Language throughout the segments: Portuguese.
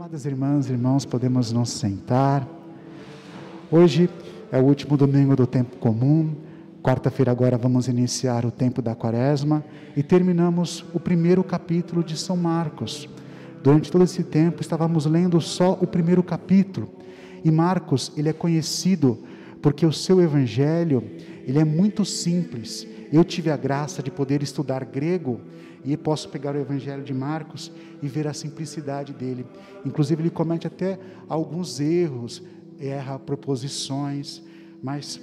Amadas irmãs e irmãos, podemos nos sentar. Hoje é o último domingo do tempo comum. Quarta-feira agora vamos iniciar o tempo da quaresma e terminamos o primeiro capítulo de São Marcos. Durante todo esse tempo estávamos lendo só o primeiro capítulo. E Marcos, ele é conhecido porque o seu evangelho, ele é muito simples. Eu tive a graça de poder estudar grego e posso pegar o Evangelho de Marcos e ver a simplicidade dele. Inclusive, ele comete até alguns erros, erra proposições, mas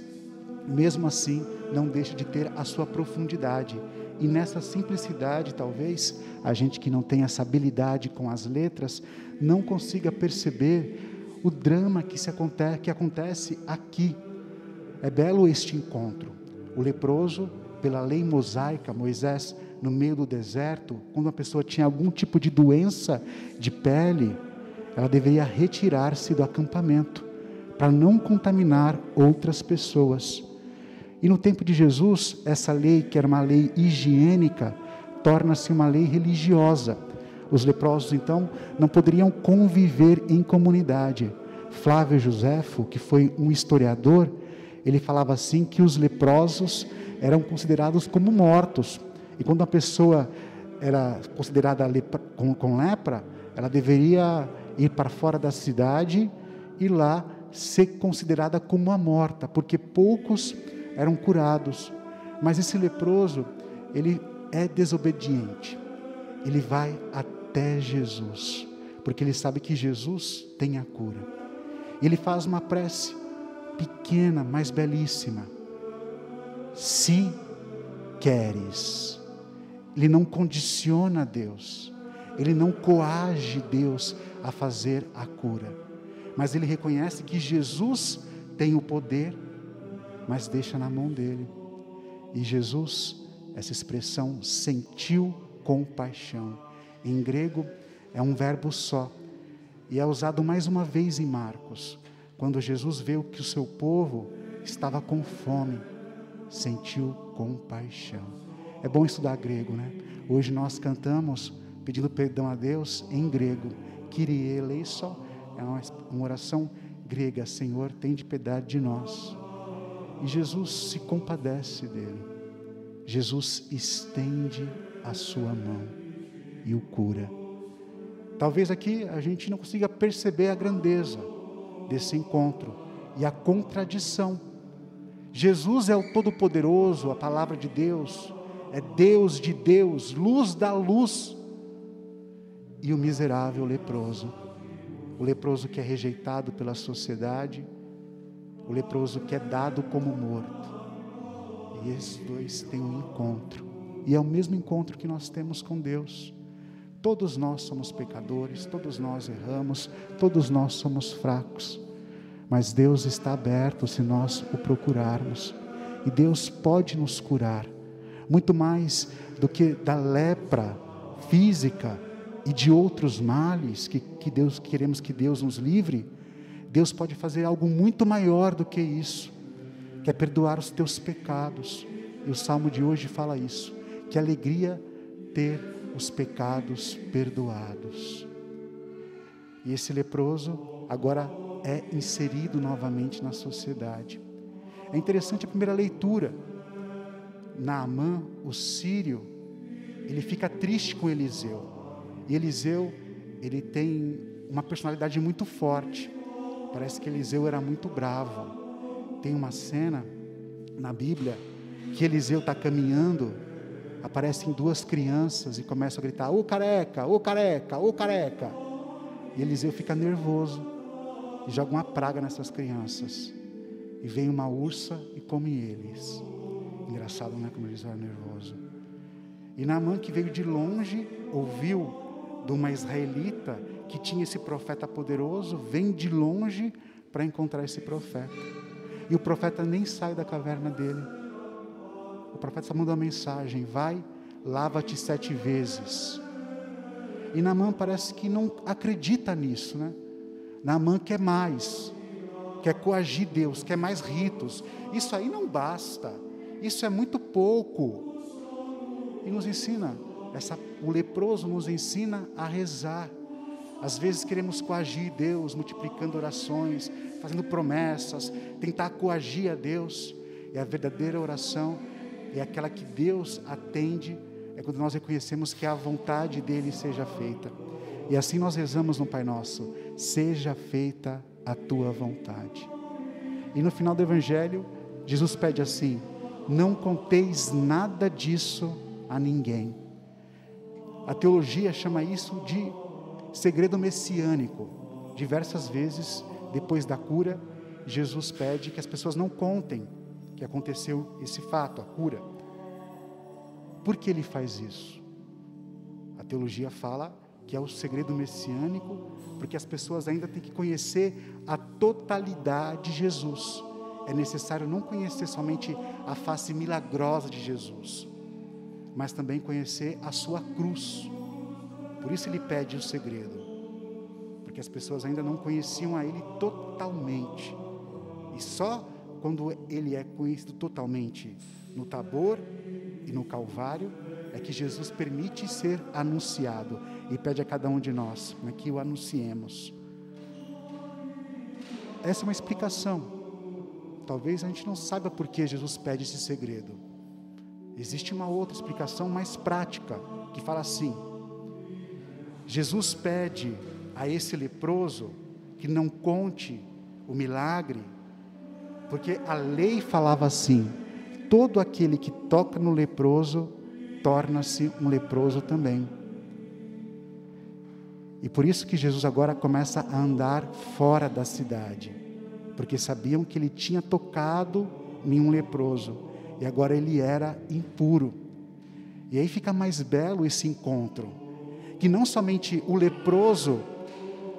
mesmo assim não deixa de ter a sua profundidade. E nessa simplicidade, talvez, a gente que não tem essa habilidade com as letras, não consiga perceber o drama que, se acontece, que acontece aqui. É belo este encontro. O leproso, pela lei mosaica, Moisés no meio do deserto, quando uma pessoa tinha algum tipo de doença de pele, ela deveria retirar-se do acampamento para não contaminar outras pessoas. E no tempo de Jesus, essa lei, que era uma lei higiênica, torna-se uma lei religiosa. Os leprosos, então, não poderiam conviver em comunidade. Flávio Joséfo, que foi um historiador, ele falava assim que os leprosos eram considerados como mortos, e quando a pessoa era considerada lepra, com, com lepra, ela deveria ir para fora da cidade e lá ser considerada como uma morta, porque poucos eram curados. Mas esse leproso, ele é desobediente. Ele vai até Jesus, porque ele sabe que Jesus tem a cura. Ele faz uma prece pequena, mas belíssima. Se queres, ele não condiciona Deus, ele não coage Deus a fazer a cura, mas ele reconhece que Jesus tem o poder, mas deixa na mão dele. E Jesus, essa expressão, sentiu compaixão. Em grego é um verbo só, e é usado mais uma vez em Marcos, quando Jesus viu que o seu povo estava com fome, sentiu compaixão. É bom estudar grego, né? Hoje nós cantamos pedindo perdão a Deus em grego. Kyrie eleison é uma, oração grega. Senhor, tem de piedade de nós. E Jesus se compadece dele. Jesus estende a sua mão e o cura. Talvez aqui a gente não consiga perceber a grandeza desse encontro e a contradição. Jesus é o Todo-Poderoso, a palavra de Deus, é Deus de Deus, luz da luz, e o miserável leproso, o leproso que é rejeitado pela sociedade, o leproso que é dado como morto. E esses dois têm um encontro, e é o mesmo encontro que nós temos com Deus. Todos nós somos pecadores, todos nós erramos, todos nós somos fracos, mas Deus está aberto se nós o procurarmos, e Deus pode nos curar muito mais do que da lepra física e de outros males que, que Deus queremos que Deus nos livre, Deus pode fazer algo muito maior do que isso, que é perdoar os teus pecados. E o salmo de hoje fala isso. Que alegria ter os pecados perdoados. E esse leproso agora é inserido novamente na sociedade. É interessante a primeira leitura Naamã, o sírio, ele fica triste com Eliseu. E Eliseu, ele tem uma personalidade muito forte. Parece que Eliseu era muito bravo. Tem uma cena na Bíblia que Eliseu está caminhando, aparecem duas crianças e começam a gritar: Ô careca, ô careca, ô careca. E Eliseu fica nervoso e joga uma praga nessas crianças. E vem uma ursa e come eles. Engraçado, né? Como eles eram nervosos. E Naamã, que veio de longe, ouviu de uma israelita que tinha esse profeta poderoso, vem de longe para encontrar esse profeta. E o profeta nem sai da caverna dele. O profeta manda uma mensagem: vai, lava-te sete vezes. E Naamã parece que não acredita nisso, né? Naamã quer mais, quer coagir Deus, quer mais ritos. Isso aí não basta. Isso é muito pouco. E nos ensina, essa, o leproso nos ensina a rezar, Às vezes queremos coagir Deus, multiplicando orações, fazendo promessas, tentar coagir a Deus. E a verdadeira oração é aquela que Deus atende, é quando nós reconhecemos que a vontade dele seja feita. E assim nós rezamos no Pai Nosso: seja feita a tua vontade. E no final do Evangelho, Jesus pede assim: não conteis nada disso a ninguém. A teologia chama isso de segredo messiânico. Diversas vezes, depois da cura, Jesus pede que as pessoas não contem que aconteceu esse fato, a cura. Por que ele faz isso? A teologia fala que é o segredo messiânico, porque as pessoas ainda têm que conhecer a totalidade de Jesus. É necessário não conhecer somente a face milagrosa de Jesus, mas também conhecer a sua cruz. Por isso ele pede o segredo, porque as pessoas ainda não conheciam a ele totalmente. E só quando ele é conhecido totalmente no Tabor e no Calvário, é que Jesus permite ser anunciado e pede a cada um de nós né, que o anunciemos. Essa é uma explicação. Talvez a gente não saiba por que Jesus pede esse segredo. Existe uma outra explicação mais prática, que fala assim: Jesus pede a esse leproso que não conte o milagre, porque a lei falava assim: todo aquele que toca no leproso torna-se um leproso também. E por isso que Jesus agora começa a andar fora da cidade, porque sabiam que ele tinha tocado em um leproso e agora ele era impuro. E aí fica mais belo esse encontro, que não somente o leproso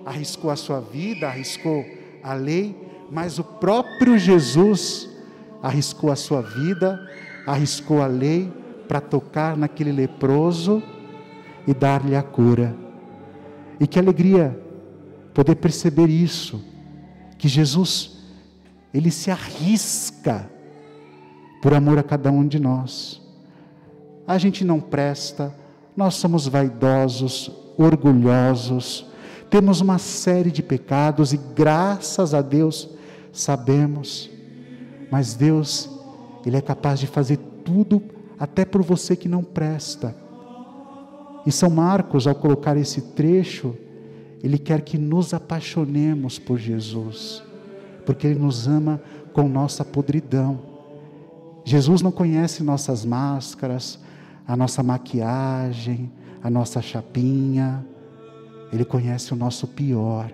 arriscou a sua vida, arriscou a lei, mas o próprio Jesus arriscou a sua vida, arriscou a lei para tocar naquele leproso e dar-lhe a cura. E que alegria poder perceber isso, que Jesus, ele se arrisca por amor a cada um de nós. A gente não presta, nós somos vaidosos, orgulhosos, temos uma série de pecados e graças a Deus sabemos, mas Deus, Ele é capaz de fazer tudo até por você que não presta. E São Marcos, ao colocar esse trecho, ele quer que nos apaixonemos por Jesus, porque ele nos ama com nossa podridão. Jesus não conhece nossas máscaras, a nossa maquiagem, a nossa chapinha. Ele conhece o nosso pior.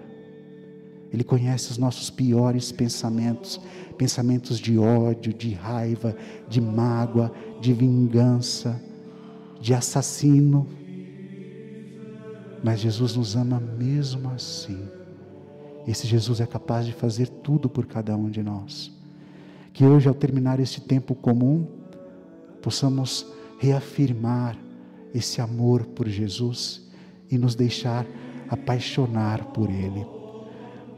Ele conhece os nossos piores pensamentos, pensamentos de ódio, de raiva, de mágoa, de vingança, de assassino. Mas Jesus nos ama mesmo assim. Esse Jesus é capaz de fazer tudo por cada um de nós. Que hoje, ao terminar este tempo comum, possamos reafirmar esse amor por Jesus e nos deixar apaixonar por Ele.